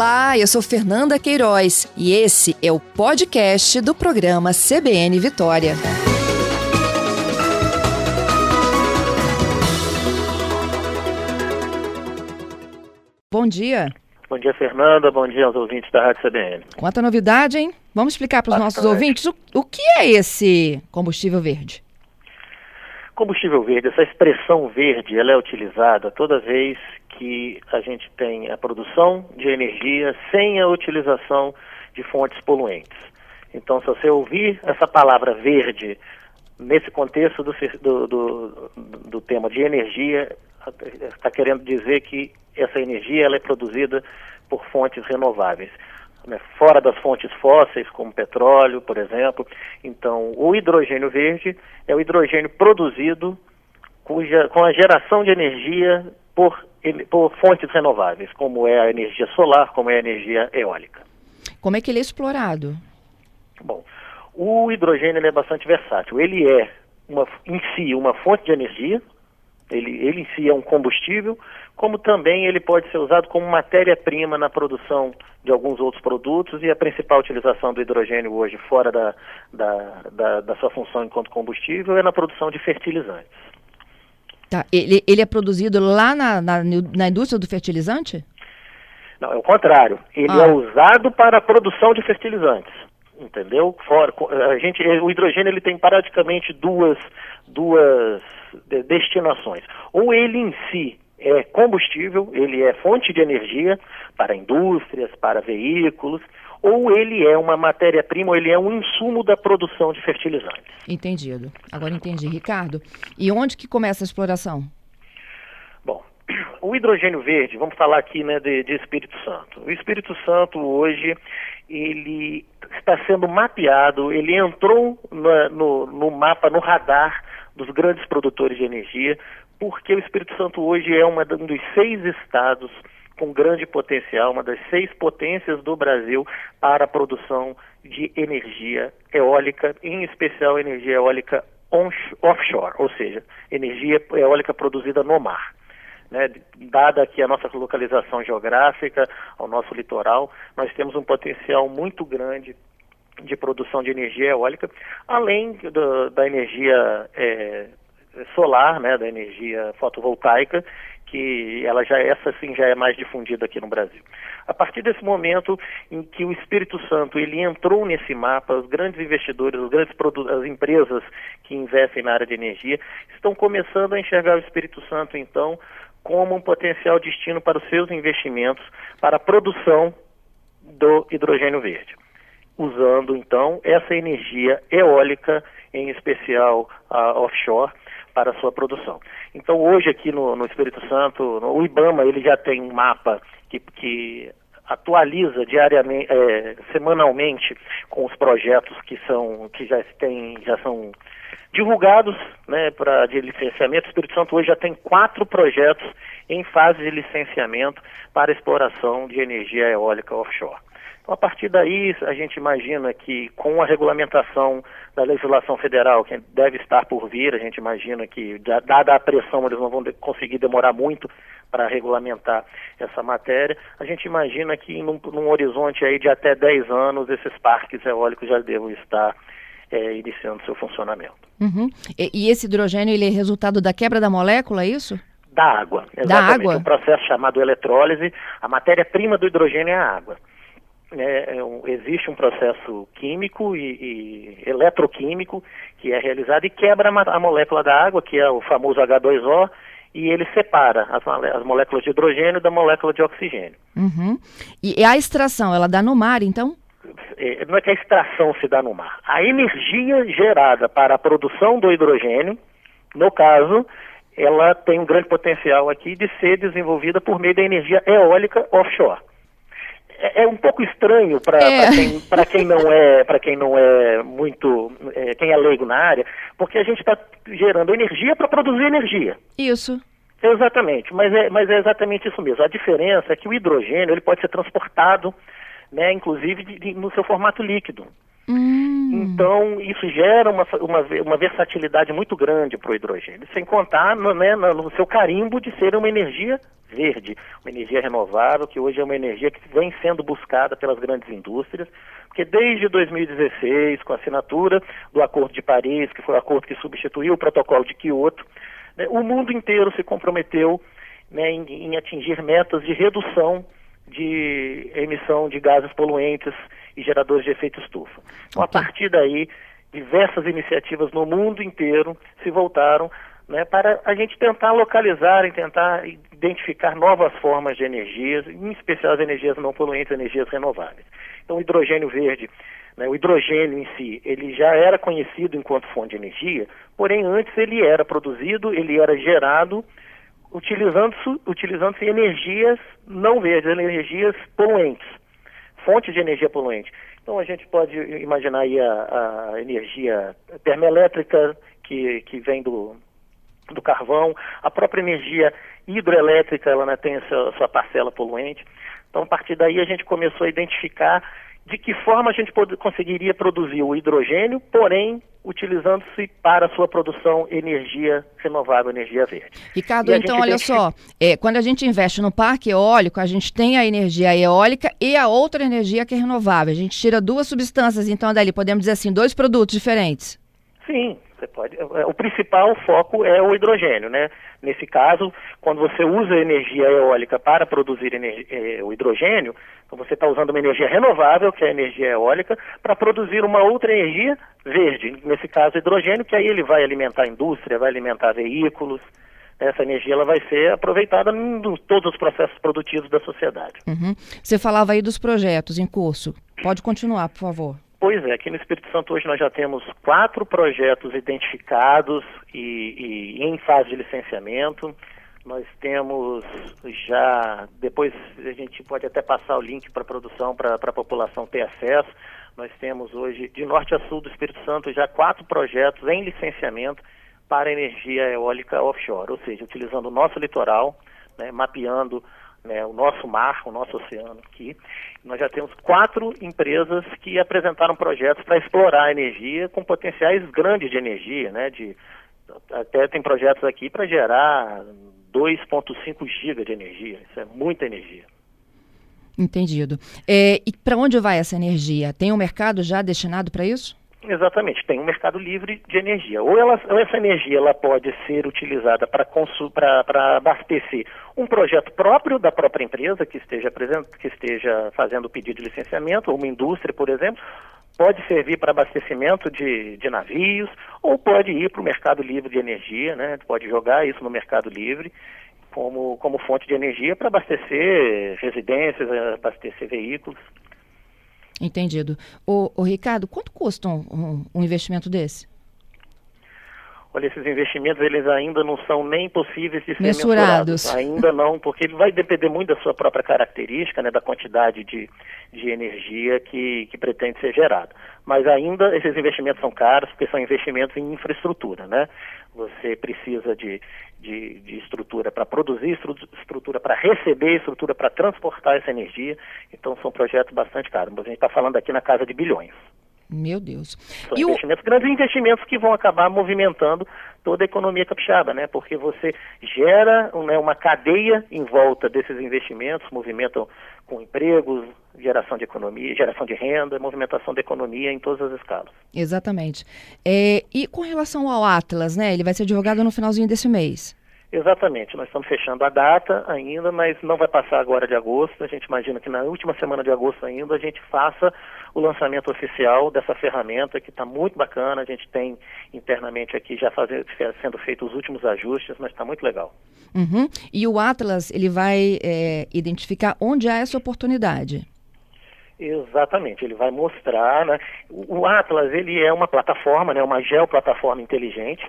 Olá, eu sou Fernanda Queiroz e esse é o podcast do programa CBN Vitória. Bom dia. Bom dia, Fernanda. Bom dia aos ouvintes da Rádio CBN. Quanta novidade, hein? Vamos explicar para os nossos ouvintes o, o que é esse combustível verde? Combustível verde, essa expressão verde, ela é utilizada toda vez que a gente tem a produção de energia sem a utilização de fontes poluentes. Então, se você ouvir essa palavra verde nesse contexto do, do, do, do tema de energia, está querendo dizer que essa energia ela é produzida por fontes renováveis. Né, fora das fontes fósseis, como petróleo, por exemplo. Então, o hidrogênio verde é o hidrogênio produzido cuja, com a geração de energia por, por fontes renováveis, como é a energia solar, como é a energia eólica. Como é que ele é explorado? Bom, o hidrogênio é bastante versátil. Ele é uma, em si uma fonte de energia, ele, ele em si é um combustível, como também ele pode ser usado como matéria-prima na produção de alguns outros produtos e a principal utilização do hidrogênio hoje, fora da, da, da, da sua função enquanto combustível, é na produção de fertilizantes. Tá. Ele, ele é produzido lá na, na, na indústria do fertilizante? Não, é o contrário. Ele ah. é usado para a produção de fertilizantes. Entendeu? Fora, a gente, o hidrogênio ele tem praticamente duas, duas destinações. Ou ele em si é combustível, ele é fonte de energia para indústrias, para veículos, ou ele é uma matéria-prima, ou ele é um insumo da produção de fertilizantes. Entendido. Agora entendi. Ricardo, e onde que começa a exploração? Bom, o hidrogênio verde, vamos falar aqui né, de, de Espírito Santo. O Espírito Santo hoje, ele está sendo mapeado, ele entrou no, no, no mapa, no radar dos grandes produtores de energia, porque o Espírito Santo hoje é uma, um dos seis estados com grande potencial, uma das seis potências do Brasil para a produção de energia eólica, em especial energia eólica offshore, ou seja, energia eólica produzida no mar. Né? Dada aqui a nossa localização geográfica, ao nosso litoral, nós temos um potencial muito grande de produção de energia eólica, além do, da energia é, solar, né, da energia fotovoltaica, que ela já essa sim já é mais difundida aqui no Brasil. A partir desse momento em que o Espírito Santo ele entrou nesse mapa, os grandes investidores, os grandes as empresas que investem na área de energia estão começando a enxergar o Espírito Santo então como um potencial destino para os seus investimentos para a produção do hidrogênio verde, usando então essa energia eólica, em especial a offshore, para a sua produção. Então hoje aqui no, no Espírito Santo, no, o IBAMA ele já tem um mapa que, que atualiza diariamente, é, semanalmente com os projetos que são que já tem já são divulgados, né, para de licenciamento. O Espírito Santo hoje já tem quatro projetos em fase de licenciamento para exploração de energia eólica offshore. Então, a partir daí, a gente imagina que com a regulamentação da legislação federal, que deve estar por vir, a gente imagina que, dada a pressão, eles não vão conseguir demorar muito para regulamentar essa matéria. A gente imagina que num, num, horizonte aí de até 10 anos, esses parques eólicos já devem estar é, iniciando seu funcionamento. Uhum. E, e, esse hidrogênio ele é resultado da quebra da molécula, é isso? Da água. Exatamente. Da água? Um processo chamado eletrólise. A matéria-prima do hidrogênio é a água é, é um, existe um processo químico e, e, eletroquímico que é realizado e quebra a, a, molécula da água, que é o famoso H2O, e ele separa as, as moléculas de hidrogênio da molécula de oxigênio. Uhum. E a extração, ela dá no mar, então? É, não é que a extração se dá no mar. A energia gerada para a produção do hidrogênio, no caso, ela tem um grande potencial aqui de ser desenvolvida por meio da energia eólica offshore. É, é, um pouco estranho para é. quem, quem não é para quem não é muito é, quem é leigo na área, porque a gente está gerando energia para produzir energia. Isso. Exatamente, mas é, mas é exatamente isso mesmo. A diferença é que o hidrogênio ele pode ser transportado, né, inclusive de, de, no seu formato líquido. Hum. Então, isso gera uma, uma, uma versatilidade muito grande para o hidrogênio, sem contar no, né, no seu carimbo de ser uma energia verde, uma energia renovável, que hoje é uma energia que vem sendo buscada pelas grandes indústrias, porque desde 2016, com a assinatura do Acordo de Paris, que foi o acordo que substituiu o protocolo de Quioto, né, o mundo inteiro se comprometeu né, em, em atingir metas de redução de emissão de gases poluentes e geradores de efeito estufa. Então, a partir daí, diversas iniciativas no mundo inteiro se voltaram né, para a gente tentar localizar e tentar identificar novas formas de energias, em especial as energias não poluentes, energias renováveis. Então, o hidrogênio verde, né, o hidrogênio em si, ele já era conhecido enquanto fonte de energia, porém antes ele era produzido, ele era gerado utilizando-se utilizando energias não verdes, energias poluentes, fontes de energia poluente. Então a gente pode imaginar aí a, a energia termoelétrica que, que vem do, do carvão, a própria energia hidroelétrica, ela né, tem a sua, a sua parcela poluente. Então, a partir daí, a gente começou a identificar de que forma a gente pode, conseguiria produzir o hidrogênio, porém utilizando-se para a sua produção energia renovável, energia verde. Ricardo, então olha só, é, quando a gente investe no parque eólico, a gente tem a energia eólica e a outra energia que é renovável. A gente tira duas substâncias, então dali podemos dizer assim, dois produtos diferentes. Sim, você pode. É, o principal foco é o hidrogênio, né? Nesse caso, quando você usa energia eólica para produzir é, o hidrogênio, então você está usando uma energia renovável, que é a energia eólica, para produzir uma outra energia verde, nesse caso hidrogênio, que aí ele vai alimentar a indústria, vai alimentar veículos. Essa energia ela vai ser aproveitada em todos os processos produtivos da sociedade. Uhum. Você falava aí dos projetos em curso. Pode continuar, por favor. Pois é, aqui no Espírito Santo hoje nós já temos quatro projetos identificados e, e, em fase de licenciamento. Nós temos já, depois a gente pode até passar o link para a produção, para a população ter acesso. Nós temos hoje, de norte a sul do Espírito Santo, já quatro projetos em licenciamento para energia eólica offshore, ou seja, utilizando o nosso litoral, né, mapeando né, o nosso mar, o nosso oceano aqui. Nós já temos quatro empresas que apresentaram projetos para explorar a energia com potenciais grandes de energia, né, de, até tem projetos aqui para gerar 2,5 giga de energia. Isso é muita energia. Entendido. É, e para onde vai essa energia? Tem um mercado já destinado para isso? Exatamente, tem um mercado livre de energia. Ou, ela, ou essa energia ela pode ser utilizada para abastecer um projeto próprio da própria empresa que esteja, que esteja fazendo o pedido de licenciamento, ou uma indústria, por exemplo, pode servir para abastecimento de, de navios, ou pode ir para o mercado livre de energia, né? pode jogar isso no mercado livre como, como fonte de energia para abastecer residências, abastecer veículos. Entendido. O, Ricardo, quanto custa um, um, um, investimento desse? Olha, esses investimentos eles ainda não são nem possíveis de ser mensurados. mensurados. Ainda não, porque ele vai depender muito da sua própria característica, né, da quantidade de, de energia que, que pretende ser gerada. Mas ainda esses investimentos são caros, porque são investimentos em infraestrutura, né? Você precisa de, de, de estrutura para produzir, estrutura para receber, estrutura para transportar essa energia. Então são projetos bastante caros. Mas a gente está falando aqui na casa de bilhões. Meu Deus. São e investimentos, o... grandes investimentos que vão acabar movimentando toda a economia capixaba, né? Porque você gera né, uma cadeia em volta desses investimentos, movimentam com empregos, geração de economia, geração de renda, movimentação da economia em todas as escalas. Exatamente. É, e com relação ao Atlas, né? Ele vai ser divulgado no finalzinho desse mês. Exatamente, nós estamos fechando a data ainda, mas não vai passar agora de agosto. A gente imagina que na última semana de agosto ainda a gente faça o lançamento oficial dessa ferramenta que está muito bacana. A gente tem internamente aqui já fazer, sendo feitos os últimos ajustes, mas está muito legal. Uhum. E o Atlas ele vai é, identificar onde há essa oportunidade. Exatamente, ele vai mostrar, né? O Atlas ele é uma plataforma, né? Uma geoplataforma inteligente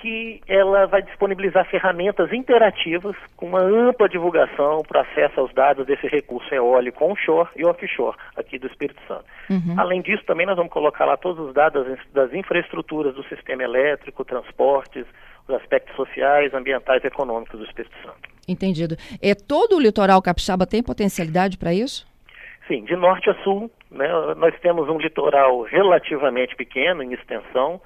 que ela vai disponibilizar ferramentas interativas com uma ampla divulgação para acesso aos dados desse recurso eólico onshore e offshore aqui do Espírito Santo. Uhum. Além disso, também nós vamos colocar lá todos os dados das infraestruturas do sistema elétrico, transportes, os aspectos sociais, ambientais e econômicos do Espírito Santo. Entendido. É todo o litoral capixaba tem potencialidade para isso? Sim, de norte a sul, né, nós temos um litoral relativamente pequeno em extensão,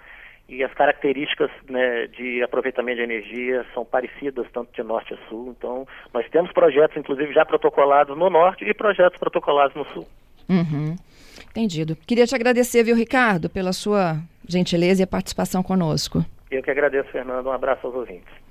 e as características né, de aproveitamento de energia são parecidas tanto de norte a sul. Então, nós temos projetos, inclusive, já protocolados no norte e projetos protocolados no sul. Uhum. Entendido. Queria te agradecer, viu, Ricardo, pela sua gentileza e participação conosco. Eu que agradeço, Fernando. Um abraço aos ouvintes.